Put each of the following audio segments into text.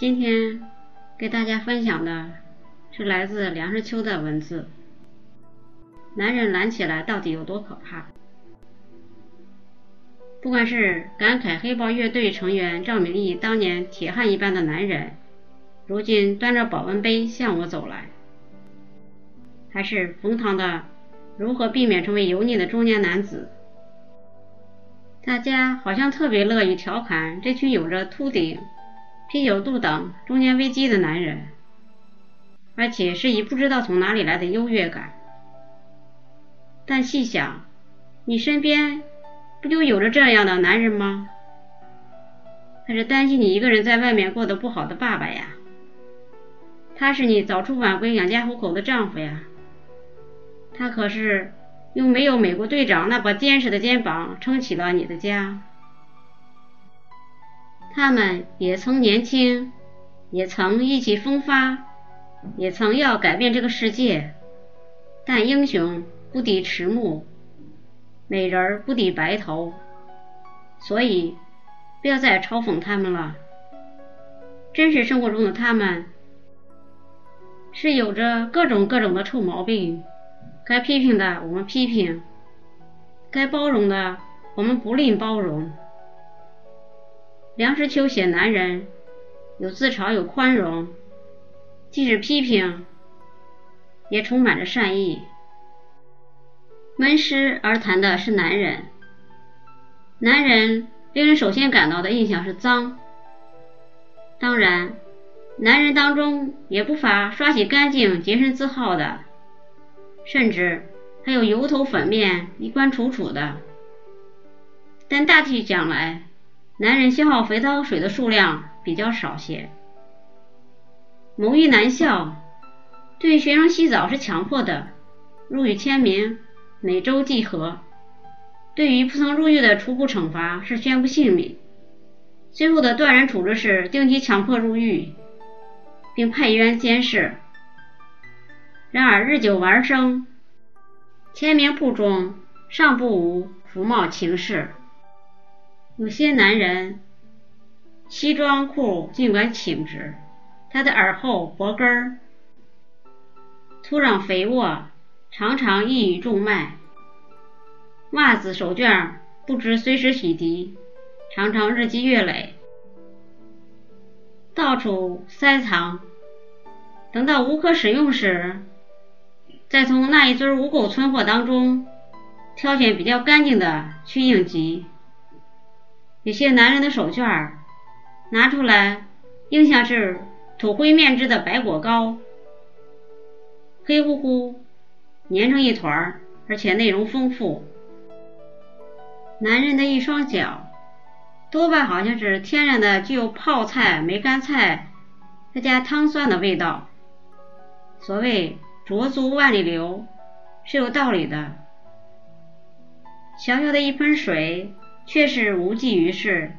今天给大家分享的是来自梁实秋的文字：男人懒起来到底有多可怕？不管是感慨黑豹乐队成员赵明义当年铁汉一般的男人，如今端着保温杯向我走来，还是冯唐的如何避免成为油腻的中年男子，大家好像特别乐于调侃这群有着秃顶。啤酒肚等中年危机的男人，而且是以不知道从哪里来的优越感。但细想，你身边不就有着这样的男人吗？还是担心你一个人在外面过得不好的爸爸呀？他是你早出晚归养家糊口的丈夫呀？他可是用没有美国队长那把坚实的肩膀撑起了你的家。他们也曾年轻，也曾意气风发，也曾要改变这个世界。但英雄不抵迟暮，美人不抵白头，所以不要再嘲讽他们了。真实生活中的他们，是有着各种各种的臭毛病，该批评的我们批评，该包容的我们不吝包容。梁实秋写男人，有自嘲，有宽容，即使批评，也充满着善意。闷湿而谈的是男人，男人令人首先感到的印象是脏。当然，男人当中也不乏刷洗干净、洁身自好的，甚至还有油头粉面、衣冠楚楚的。但大体讲来，男人消耗肥皂水的数量比较少些。蒙于男校对学生洗澡是强迫的，入狱签名，每周计核。对于不曾入狱的，初步惩罚是宣布性命，最后的断然处置是定期强迫入狱，并派员监视。然而日久玩生，签名簿中尚不无服冒情事。有些男人西装裤尽管挺直，他的耳后、脖根儿土壤肥沃，常常易于中脉；袜子、手绢不知随时洗涤，常常日积月累，到处塞藏。等到无可使用时，再从那一堆无垢存货当中挑选比较干净的去应急。有些男人的手绢拿出来，应像是土灰面制的白果糕，黑乎乎，粘成一团，而且内容丰富。男人的一双脚，多半好像是天然的，具有泡菜、梅干菜再加汤酸的味道。所谓浊足万里流，是有道理的。小小的一盆水。却是无济于事。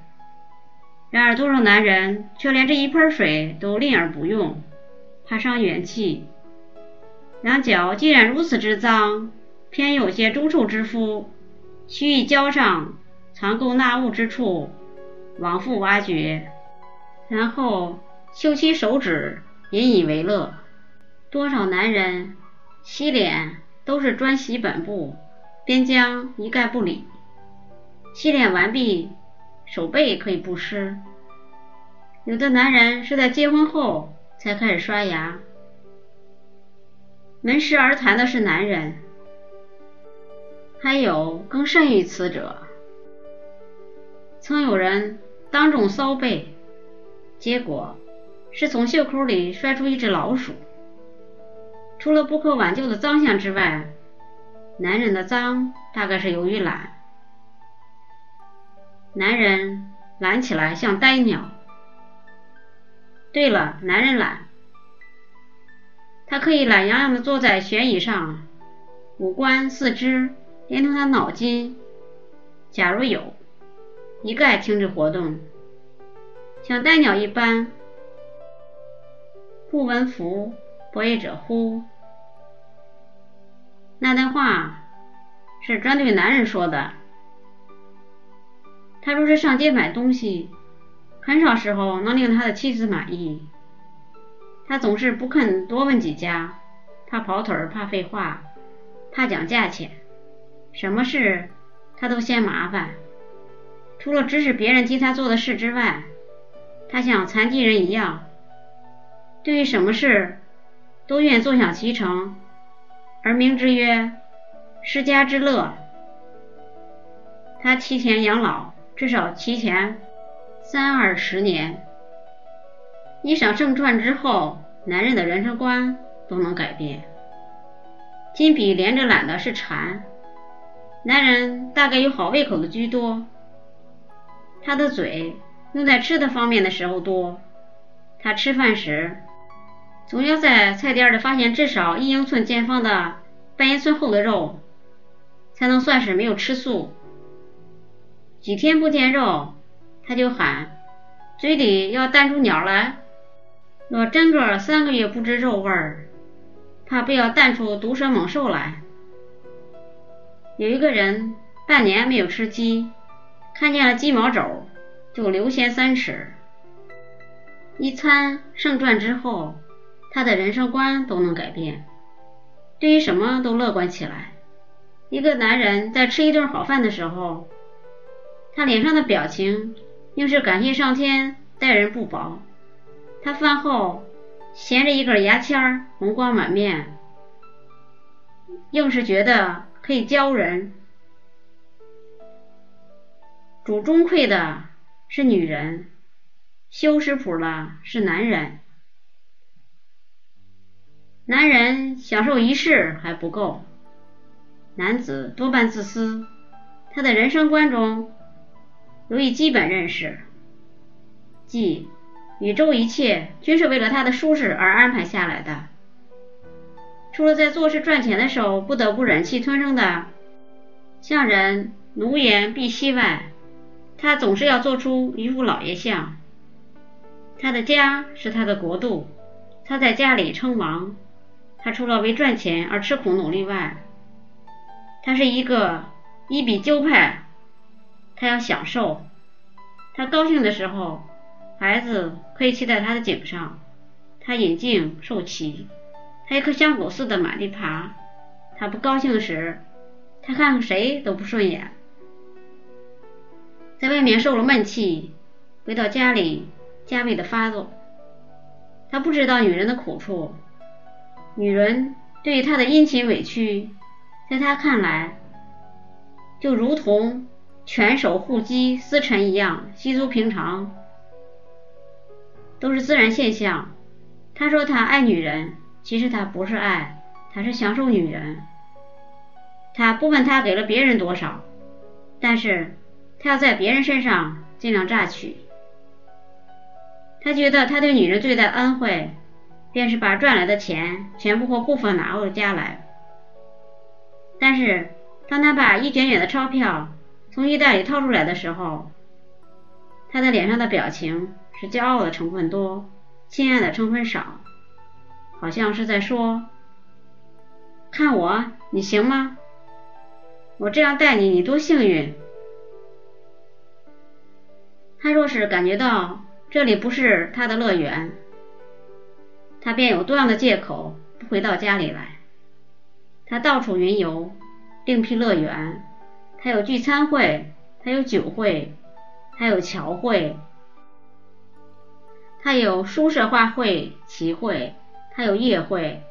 然而，多少男人却连这一盆水都吝而不用，怕伤元气。两脚既然如此之脏，偏有些诸臭之夫，须以脚上藏垢纳物之处，往复挖掘，然后修其手指，引以为乐。多少男人洗脸都是专洗本部，边疆一概不理。洗脸完毕，手背可以不湿。有的男人是在结婚后才开始刷牙。门时而谈的是男人，还有更甚于此者。曾有人当众骚背，结果是从袖口里摔出一只老鼠。除了不可挽救的脏相之外，男人的脏大概是由于懒。男人懒起来像呆鸟。对了，男人懒，他可以懒洋洋的坐在悬椅上，五官、四肢连同他脑筋，假如有，一概停止活动，像呆鸟一般。不闻夫，博弈者乎？那段话是专对男人说的。他若是上街买东西，很少时候能令他的妻子满意。他总是不肯多问几家，怕跑腿，怕废话，怕讲价钱，什么事他都嫌麻烦。除了指使别人替他做的事之外，他像残疾人一样，对于什么事都愿坐享其成，而名之曰失家之乐。他提前养老，至少提前三二十年。一晌盛传之后，男人的人生观都能改变。金笔连着揽的是馋，男人大概有好胃口的居多。他的嘴用在吃的方面的时候多，他吃饭时总要在菜店里发现至少一英寸见方的半英寸厚的肉，才能算是没有吃素。几天不见肉，他就喊，嘴里要弹出鸟来。若真个三个月不知肉味儿，怕不要弹出毒蛇猛兽来。有一个人半年没有吃鸡，看见了鸡毛肘就流涎三尺。一餐胜传之后，他的人生观都能改变，对于什么都乐观起来。一个男人在吃一顿好饭的时候。他脸上的表情，应是感谢上天待人不薄。他饭后衔着一根牙签，红光满面，硬是觉得可以教人。主中馈的是女人，修食谱的是男人。男人享受一世还不够，男子多半自私，他的人生观中。有一基本认识，即宇宙一切均是为了他的舒适而安排下来的。除了在做事赚钱的时候不得不忍气吞声的向人奴颜婢膝外，他总是要做出一副老爷相。他的家是他的国度，他在家里称王。他除了为赚钱而吃苦努力外，他是一个一比鸠派。他要享受，他高兴的时候，孩子可以骑在他的颈上，他引颈受骑，他一颗香狗似的满地爬。他不高兴时，他看谁都不顺眼。在外面受了闷气，回到家里加倍的发作。他不知道女人的苦处，女人对于他的殷勤委屈，在他看来，就如同。拳手护鸡司晨一样稀疏平常，都是自然现象。他说他爱女人，其实他不是爱，他是享受女人。他不问他给了别人多少，但是他要在别人身上尽量榨取。他觉得他对女人最大的恩惠，便是把赚来的钱全部或部分拿回家来。但是当他把一卷卷的钞票，从衣袋里掏出来的时候，他的脸上的表情是骄傲的成分多，亲爱的成分少，好像是在说：“看我，你行吗？我这样待你，你多幸运。”他若是感觉到这里不是他的乐园，他便有多样的借口不回到家里来。他到处云游，另辟乐园。还有聚餐会，还有酒会，还有桥会，还有书社画会、棋会，还有夜会，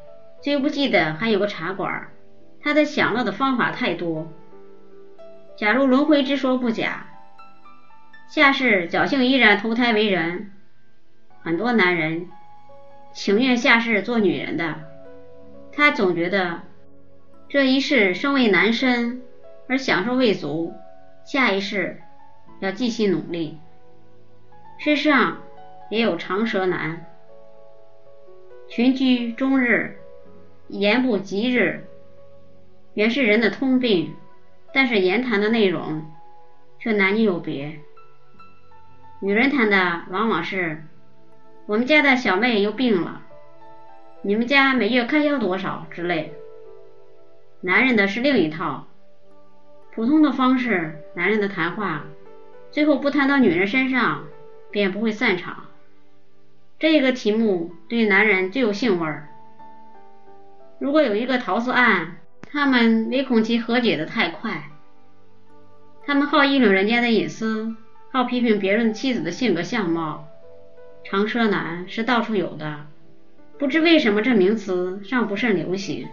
最不济的还有个茶馆。他的享乐的方法太多。假如轮回之说不假，下世侥幸依然投胎为人，很多男人情愿下世做女人的。他总觉得这一世身为男身。而享受未足，下一世要继续努力。世上也有长舌男，群居终日，言不及日，原是人的通病，但是言谈的内容却男女有别。女人谈的往往是我们家的小妹又病了，你们家每月开销多少之类。男人的是另一套。普通的方式，男人的谈话，最后不谈到女人身上，便不会散场。这个题目对男人最有兴味儿。如果有一个桃色案，他们唯恐其和解的太快。他们好议论人家的隐私，好批评别人妻子的性格相貌。长舌男是到处有的，不知为什么这名词尚不甚流行。